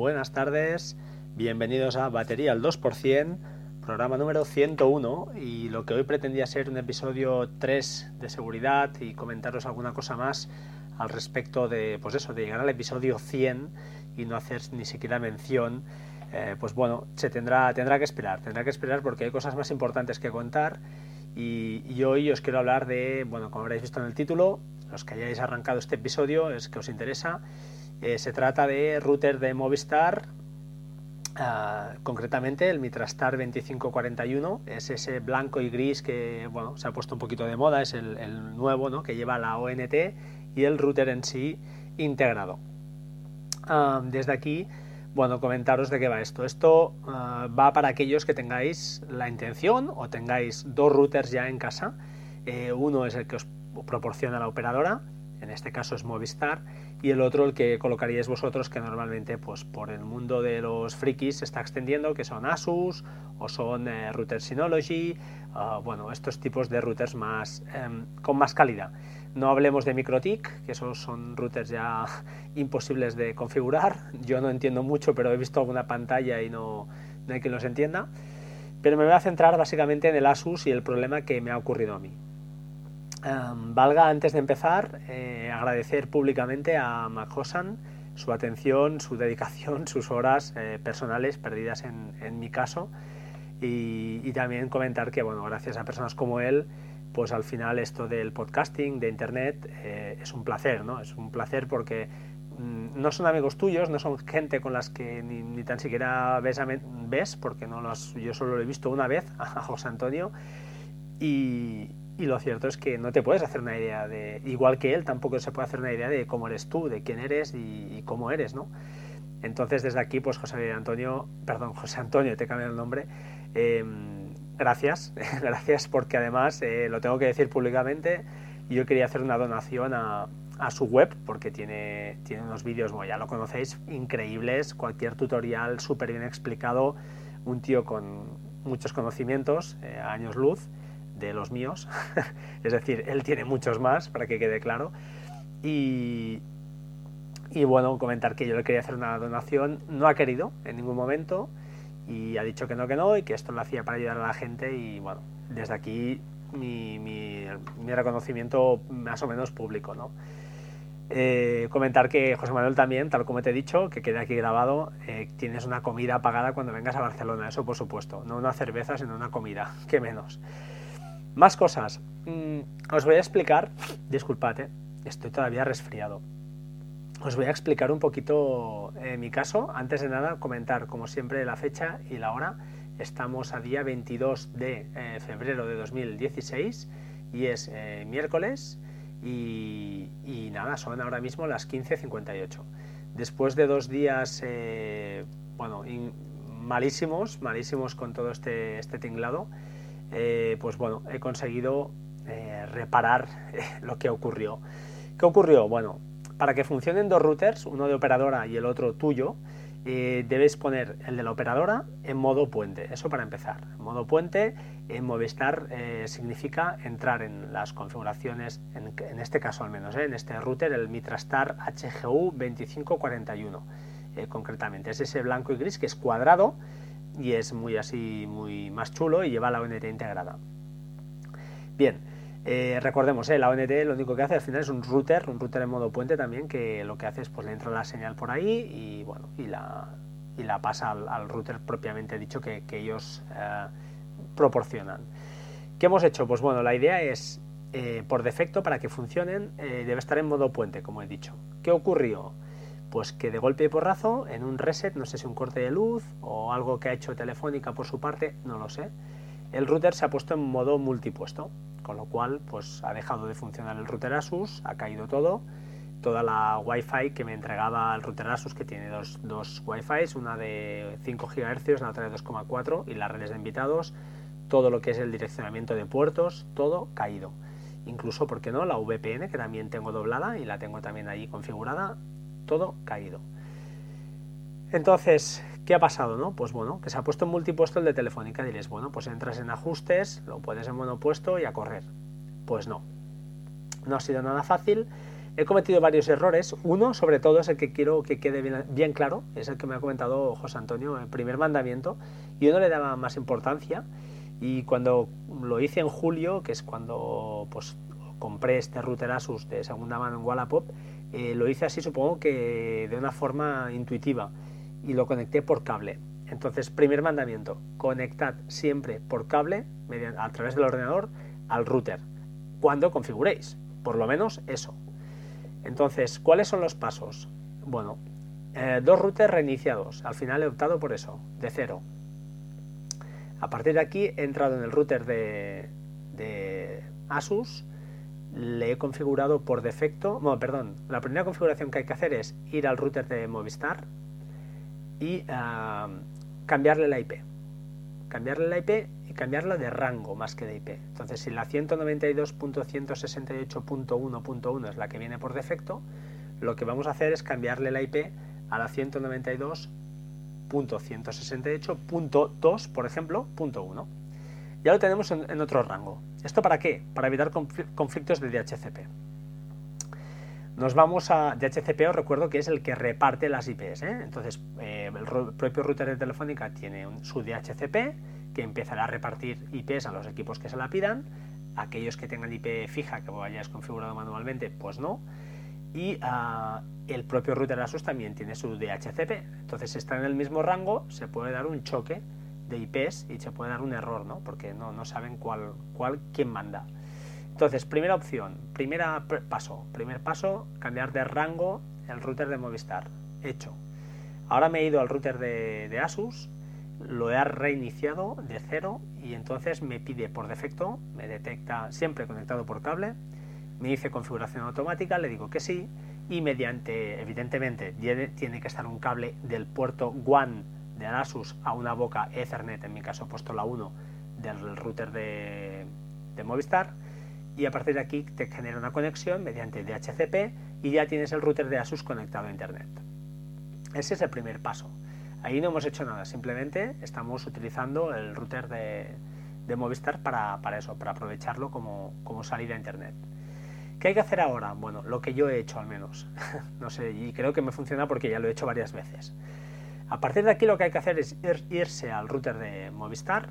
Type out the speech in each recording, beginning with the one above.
Buenas tardes, bienvenidos a Batería al 2%, programa número 101 y lo que hoy pretendía ser un episodio 3 de seguridad y comentaros alguna cosa más al respecto de, pues eso, de llegar al episodio 100 y no hacer ni siquiera mención, eh, pues bueno, se tendrá, tendrá que esperar, tendrá que esperar porque hay cosas más importantes que contar y, hoy os quiero hablar de, bueno, como habréis visto en el título, los que hayáis arrancado este episodio es que os interesa eh, se trata de router de Movistar, ah, concretamente el Mitrastar 2541, es ese blanco y gris que bueno, se ha puesto un poquito de moda, es el, nuevo ¿no? que lleva la ONT y el router en sí integrado. Ah, desde aquí, bueno, comentaros de qué va esto. Esto ah, va para aquellos que tengáis la intención o tengáis dos routers ya en casa. Eh, uno es el que os proporciona la operadora, en este caso es Movistar, y el otro el que colocaríais vosotros que normalmente pues por el mundo de los frikis se está extendiendo que son Asus o son eh, routers Synology ah, bueno estos tipos de routers más em, con más calidad no hablemos de MikroTik que esos son routers ya imposibles de configurar. Yo no entiendo mucho pero he visto alguna pantalla y no, hay quien los entienda. Pero me voy a centrar básicamente en el Asus y el problema que me ha ocurrido a mí. Em, valga antes de empezar eh, agradecer públicamente a Macosan su atención, su dedicación, sus horas eh, personales perdidas en, mi caso. Y, también comentar que bueno gracias a personas como él pues al final esto del podcasting, de internet eh, es un placer, ¿no? Es un placer porque mm, no son amigos tuyos, no son gente con las que ni, tan siquiera ves, ves porque no los, yo solo lo he visto una vez a José Antonio y, lo cierto es que no te puedes hacer una idea de, igual que él, tampoco se puede hacer una idea de cómo eres tú, de quién eres y, cómo eres, ¿no? Entonces desde aquí, pues José Antonio, perdón, José Antonio, te cambio el nombre, em, gracias, gracias porque además eh, lo tengo que decir públicamente, yo quería hacer una donación a, a su web porque tiene, tiene unos vídeos, bueno, ya lo conocéis, increíbles, cualquier tutorial súper bien explicado, un tío con muchos conocimientos, eh, años luz, de los míos, es decir, él tiene muchos más, para que quede claro. Y, y bueno, comentar que yo le quería hacer una donación, no ha querido en ningún momento y ha dicho que no, que no, y que esto lo hacía para ayudar a la gente y bueno, desde aquí mi, mi, reconocimiento más o menos público, ¿no? Eh, comentar que José Manuel también, tal como te he dicho, que quede aquí grabado, eh, tienes una comida pagada cuando vengas a Barcelona, eso por supuesto, no una cerveza, sino una comida, que menos. Más cosas. Mm, os voy a explicar, disculpad, estoy todavía resfriado. Os voy a explicar un poquito eh, mi caso. Antes de nada, comentar, como siempre, la fecha y la hora. Estamos a día 22 de eh, febrero de 2016 y es eh, miércoles y, nada, son ahora mismo las 15.58. Después de dos días, bueno, malísimos, malísimos con todo este, este tinglado, pues bueno, he conseguido reparar lo que ocurrió. ¿Qué ocurrió? Bueno, para que funcionen dos routers, uno de operadora y el otro tuyo, debes poner el de la operadora en modo puente. Eso para empezar. modo puente en Movistar significa entrar en las configuraciones, en, este caso al menos, en este router, el Mitrastar HGU 2541. concretamente, es ese blanco y gris que es cuadrado y es muy así, muy más chulo y lleva la ONT integrada. Bien, eh, recordemos, eh, la ONT lo único que hace al final es un router, un router en modo puente también, que lo que hace es pues le entra la señal por ahí y bueno, y la, y la pasa al, router propiamente dicho que, ellos eh, proporcionan. ¿Qué hemos hecho? Pues bueno, la idea es, por defecto, para que funcionen, debe estar en modo puente, como he dicho. ¿Qué ocurrió? Pues que de golpe y porrazo, en un reset, no sé si un corte de luz o algo que ha hecho Telefónica por su parte, no lo sé, el router se ha puesto en modo multipuesto, con lo cual pues ha dejado de funcionar el router Asus, ha caído todo, toda la Wi-Fi que me entregaba el router Asus, que tiene dos, dos Wi-Fi, una de 5 GHz, la otra de 2,4 y las redes de invitados, todo lo que es el direccionamiento de puertos, todo caído. Incluso, ¿por qué no? La VPN, que también tengo doblada y la tengo también ahí configurada, todo caído. Entonces, ¿qué ha pasado? No? Pues bueno, que se ha puesto en multipuesto el de Telefónica. Diréis, bueno, pues entras en ajustes, lo pones en monopuesto y a correr. Pues no. no ha sido nada fácil. He cometido varios errores. Uno, sobre todo, es el que quiero que quede bien, claro, es el que me ha comentado José Antonio, el primer mandamiento. Yo no le daba más importancia y cuando lo hice en julio, que es cuando pues, compré este router Asus de segunda mano en Wallapop, eh, lo hice así supongo que de una forma intuitiva y lo conecté por cable. Entonces, primer mandamiento, conectad siempre por cable a través del ordenador al router cuando configuréis, por lo menos eso. Entonces, ¿cuáles son los pasos? Bueno, eh, dos routers reiniciados, al final he optado por eso, de cero. A partir de aquí he entrado en el router de, Asus, le he configurado por defecto, bueno, perdón, la primera configuración que hay que hacer es ir al router de Movistar y cambiarle la IP. Cambiarle la IP y cambiarla de rango más que de IP. Entonces, si la 192.168.1.1 es la que viene por defecto, lo que vamos a hacer es cambiarle la IP a la 192.168.2, por ejemplo, punto 1. Ya lo tenemos en, otro rango. ¿Esto para qué? Para evitar conflictos de DHCP. Nos vamos a DHCP, os recuerdo que es el que reparte las IPs. ¿eh? Entonces, eh, el propio router de Telefónica tiene su DHCP que empezará a repartir IPs a los equipos que se la pidan. Aquellos que tengan IP fija que hayáis configurado manualmente, pues no. Y ah, el propio router Asus también tiene su DHCP. Entonces, si está en el mismo rango, se puede dar un choque de IPs y se puede dar un error, ¿no? Porque no, no saben cuál, cuál, quién manda. Entonces, primera opción, primer paso, primer paso, cambiar de rango el router de Movistar. Hecho. Ahora me he ido al router de, Asus lo he reiniciado de cero y entonces me pide por defecto, me detecta siempre conectado por cable, me dice configuración automática, le digo que sí y mediante, evidentemente, tiene que estar un cable del puerto WAN de Asus a una boca Ethernet, en mi caso he puesto la 1 del router de Movistar y a partir de aquí te genera una conexión mediante DHCP y ya tienes el router de Asus conectado a Internet. Ese es el primer paso. Ahí no hemos hecho nada, simplemente estamos utilizando el router de, Movistar para, eso, para aprovecharlo como, salida a Internet. ¿Qué hay que hacer ahora? Bueno, lo que yo he hecho al menos. no sé, y creo que me funciona porque ya lo he hecho varias veces. A partir de aquí lo que hay que hacer es irse al router de Movistar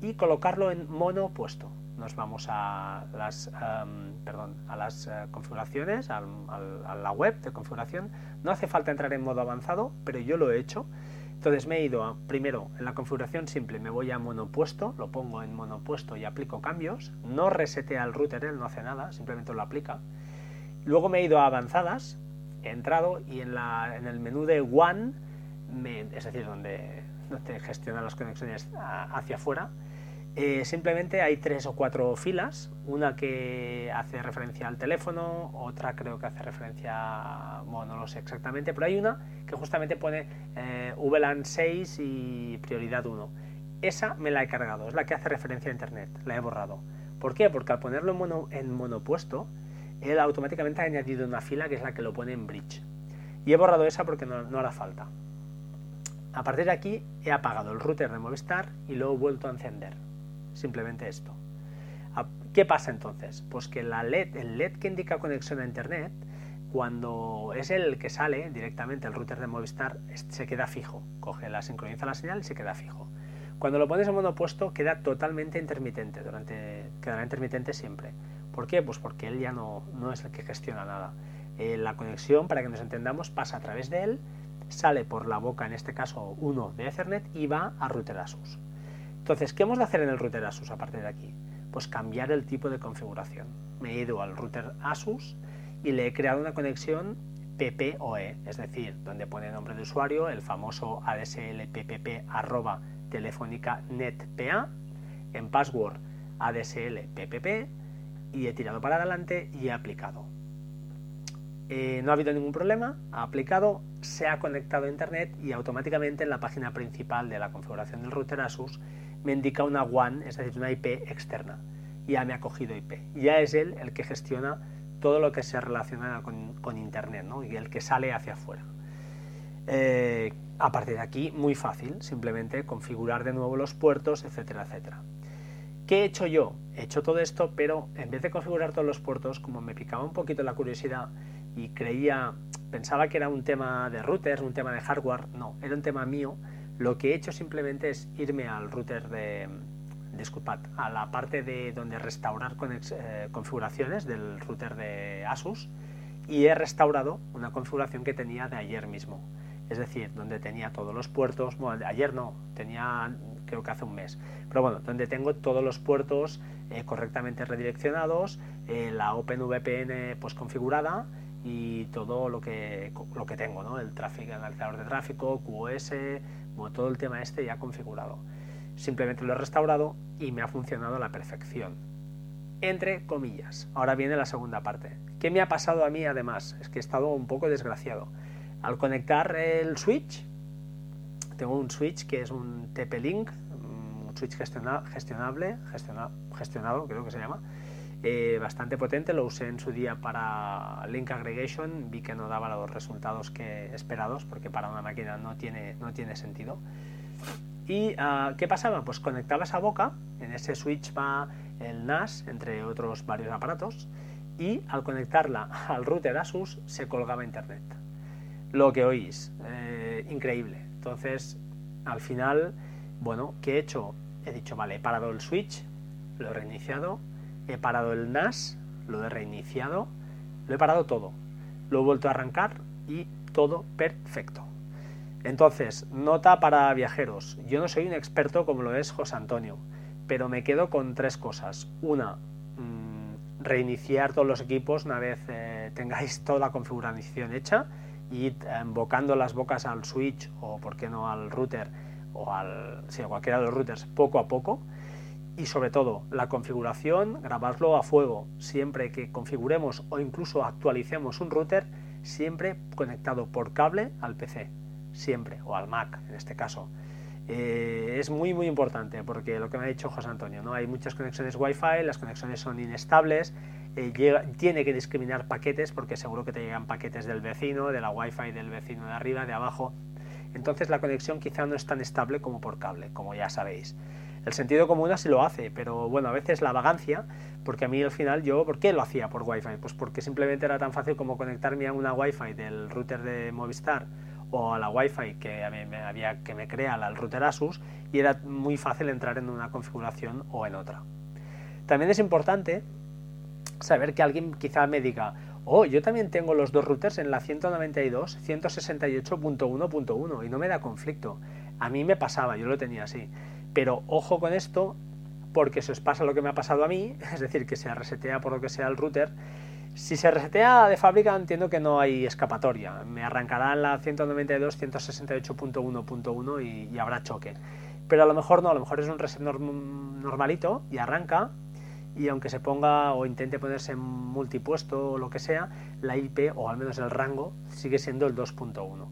y colocarlo en mono puesto. Nos vamos a las, em, perdón, a las eh, configuraciones, a la web de configuración. No hace falta entrar en modo avanzado, pero yo lo he hecho entonces me he ido primero en la configuración simple, me voy a monopuesto, lo pongo en monopuesto y aplico cambios. No resetea el router, él no hace nada, simplemente lo aplica. Luego me he ido a avanzadas, he entrado y en, la, en el menú de One, es decir, donde, donde gestiona las conexiones hacia afuera, eh, simplemente hay tres o cuatro filas, una que hace referencia al teléfono, otra creo que hace referencia, bueno, no lo sé exactamente, pero hay una que justamente pone eh, VLAN 6 y prioridad 1. Esa me la he cargado, es la que hace referencia a Internet, la he borrado. ¿Por qué? Porque al ponerlo en, mono, en monopuesto, él automáticamente ha añadido una fila que es la que lo pone en bridge. Y he borrado esa porque no, no hará falta. A partir de aquí he apagado el router de Movistar y lo he vuelto a encender simplemente esto. Ah, ¿Qué pasa entonces? Pues que la LED, el LED que indica conexión a Internet, cuando es el que sale directamente el router de Movistar, se queda fijo. Coge la sincroniza la señal y se queda fijo. Cuando lo pones en modo opuesto queda totalmente intermitente, durante, quedará intermitente siempre. ¿Por qué? Pues porque él ya no, no es el que gestiona nada. Eh, la conexión, para que nos entendamos, pasa a través de él, sale por la boca, en este caso 1 de Ethernet, y va a router Asus. Entonces, ¿qué hemos de hacer en el router Asus a partir de aquí? Pues cambiar el tipo de configuración. Me he ido al router Asus y le he creado una conexión PPOE, es decir, donde pone nombre de usuario, el famoso ADSL PPP arroba telefónica netpa, en password ADSL PPP y he tirado para adelante y he aplicado. Eh, no ha habido ningún problema, ha aplicado, se ha conectado a internet y automáticamente en la página principal de la configuración del router Asus me indica una WAN, es decir, una IP externa. Ya me ha cogido IP. Ya es él el que gestiona todo lo que se relaciona con, Internet ¿no? y el que sale hacia afuera. Eh, a partir de aquí, muy fácil, simplemente configurar de nuevo los puertos, etcétera, etcétera. ¿Qué he hecho yo? He hecho todo esto, pero en vez de configurar todos los puertos, como me picaba un poquito la curiosidad y creía, pensaba que era un tema de routers, un tema de hardware, no, era un tema mío, lo que he hecho simplemente es irme al router de, disculpad, a la parte de donde restaurar eh, configuraciones del router de Asus y he restaurado una configuración que tenía de ayer mismo. Es decir, donde tenía todos los puertos, bueno, ayer no, tenía creo que hace un mes, pero bueno, donde tengo todos los puertos eh, correctamente redireccionados, eh, la OpenVPN pues configurada y todo lo que, lo que tengo, el tráfico, analizador de tráfico, QoS, bueno, todo el tema este ya configurado. Simplemente lo he restaurado y me ha funcionado a la perfección. Entre comillas. Ahora viene la segunda parte. ¿Qué me ha pasado a mí además? Es que he estado un poco desgraciado. Al conectar el switch, tengo un switch que es un TP-Link, un switch gestionable, gestionado creo que se llama, eh, bastante potente, lo usé en su día para Link Aggregation, vi que no daba los resultados que esperados, porque para una máquina no tiene, no tiene sentido. ¿Y ah, qué pasaba? Pues conectaba esa boca, en ese switch va el NAS, entre otros varios aparatos, y al conectarla al router Asus se colgaba internet. Lo que oís, eh, increíble. Entonces, al final, bueno, ¿qué he hecho? He dicho, vale, he parado el switch, lo he reiniciado, he parado el NAS, lo he reiniciado, lo he parado todo, lo he vuelto a arrancar y todo perfecto. Entonces, nota para viajeros. Yo no soy un experto como lo es José Antonio, pero me quedo con tres cosas. Una, mm, reiniciar todos los equipos una vez eh, tengáis toda la configuración hecha y invocando las bocas al switch o, por qué no, al router o al, sí, a cualquiera de los routers poco a poco. Y sobre todo, la configuración, grabarlo a fuego. Siempre que configuremos o incluso actualicemos un router, siempre conectado por cable al PC siempre, o al Mac en este caso. Eh, es muy muy importante porque lo que me ha dicho José Antonio, ¿no? hay muchas conexiones Wi-Fi, las conexiones son inestables, eh, tiene que discriminar paquetes porque seguro que te llegan paquetes del vecino, de la Wi-Fi del vecino de arriba, de abajo. Entonces la conexión quizá no es tan estable como por cable, como ya sabéis. El sentido común así lo hace, pero bueno, a veces la vagancia, porque a mí al final yo, ¿por qué lo hacía por Wi-Fi? Pues porque simplemente era tan fácil como conectarme a una Wi-Fi del router de Movistar o a la Wi-Fi que, me, había, que me crea el router Asus y era muy fácil entrar en una configuración o en otra. También es importante saber que alguien quizá me diga, oh, yo también tengo los dos routers en la 192, 168.1.1 y no me da conflicto. A mí me pasaba, yo lo tenía así. Pero ojo con esto, porque si os pasa lo que me ha pasado a mí, es decir, que se resetea por lo que sea el router, si se resetea de fábrica entiendo que no hay escapatoria. Me arrancará en la 192, 168.1.1 y, y, habrá choque. Pero a lo mejor no, a lo mejor es un reset normalito y arranca y aunque se ponga o intente ponerse en multipuesto o lo que sea, la IP o al menos el rango sigue siendo el 2.1.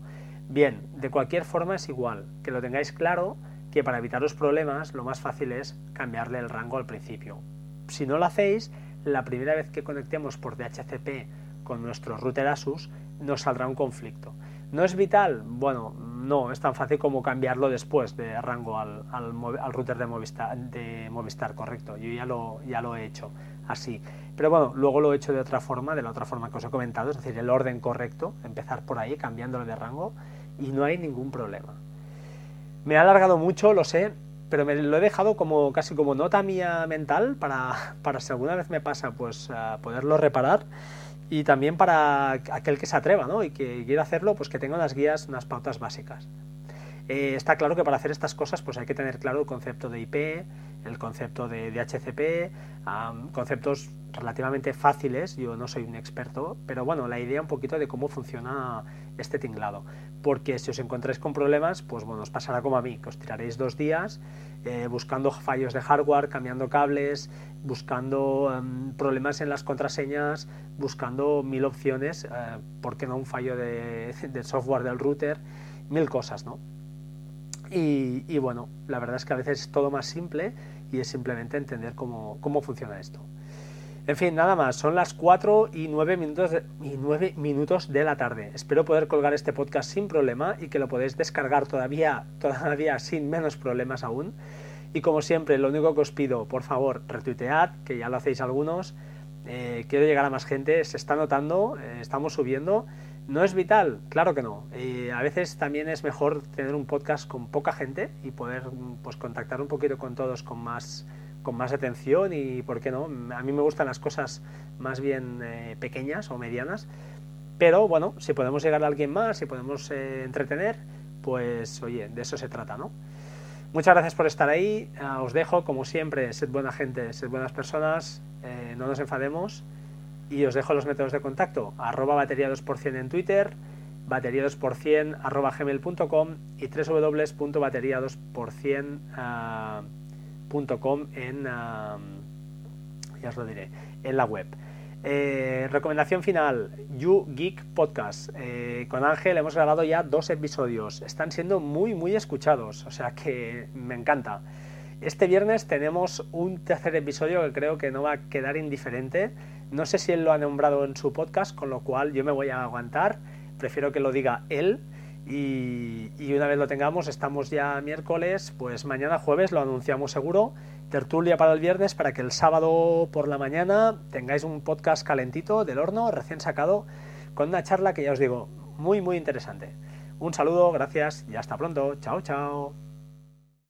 Bien, de cualquier forma es igual, que lo tengáis claro que para evitar los problemas lo más fácil es cambiarle el rango al principio. Si no lo hacéis, la primera vez que conectemos por DHCP con nuestro router Asus, nos saldrá un conflicto. ¿No es vital? Bueno, no, es tan fácil como cambiarlo después de rango al, router de Movistar, correcto. Yo ya lo, ya lo he hecho así. Pero bueno, luego lo he hecho de otra forma, de la otra forma que os he comentado, es decir, el orden correcto, empezar por ahí, cambiándolo de rango, y no hay ningún problema. Me ha alargado mucho, lo sé, pero me lo he dejado como casi como nota mía mental para, para si alguna vez me pasa, pues poderlo reparar y también para aquel que se atreva ¿no? y que quiera hacerlo, pues que tenga unas guías, unas pautas básicas. Eh, está claro que para hacer estas cosas pues hay que tener claro el concepto de IP, el concepto de DHCP, conceptos relativamente fáciles, yo no soy un experto, pero bueno, la idea un poquito de cómo funciona este tinglado. Porque si os encontráis con problemas, pues bueno, os pasará como a mí, que os tiraréis dos días eh, buscando fallos de hardware, cambiando cables, buscando em, problemas en las contraseñas, buscando mil opciones, eh, ¿por qué no un fallo de, software del router? Mil cosas, ¿no? Y, y, bueno, la verdad es que a veces es todo más simple y es simplemente entender cómo, cómo funciona esto. En fin, nada más, son las 4 y 9 minutos de, y 9 minutos de la tarde. Espero poder colgar este podcast sin problema y que lo podéis descargar todavía, todavía sin menos problemas aún. Y como siempre, lo único que os pido, por favor, retuitead, que ya lo hacéis algunos. Eh, quiero llegar a más gente, se está notando, eh, estamos subiendo. ¿No es vital? Claro que no. a veces también es mejor tener un podcast con poca gente y poder pues, contactar un poquito con todos con más, con más atención y, ¿por qué no? A mí me gustan las cosas más bien eh, pequeñas o medianas, pero bueno, si podemos llegar a alguien más, si podemos entretener, pues oye, de eso se trata, ¿no? Muchas gracias por estar ahí. Ah, os dejo, como siempre, sed buena gente, sed buenas personas, eh, no nos enfademos. Y os dejo los métodos de contacto. Arroba batería 2% en Twitter, batería 2% arroba gmail.com y www.batería2% en, ya os lo diré, en la web. Eh, recomendación final, You Geek Podcast. Eh, con Ángel hemos grabado ya dos episodios. Están siendo muy, muy escuchados, o sea que me encanta. Este viernes tenemos un tercer episodio que creo que no va a quedar indiferente. No sé si él lo ha nombrado en su podcast, con lo cual yo me voy a aguantar. Prefiero que lo diga él. Y, una vez lo tengamos, estamos ya miércoles, pues mañana jueves lo anunciamos seguro tertulia para el viernes para que el sábado por la mañana tengáis un podcast calentito del horno, recién sacado, con una charla que ya os digo, muy muy interesante. Un saludo, gracias y hasta pronto. Chao, chao.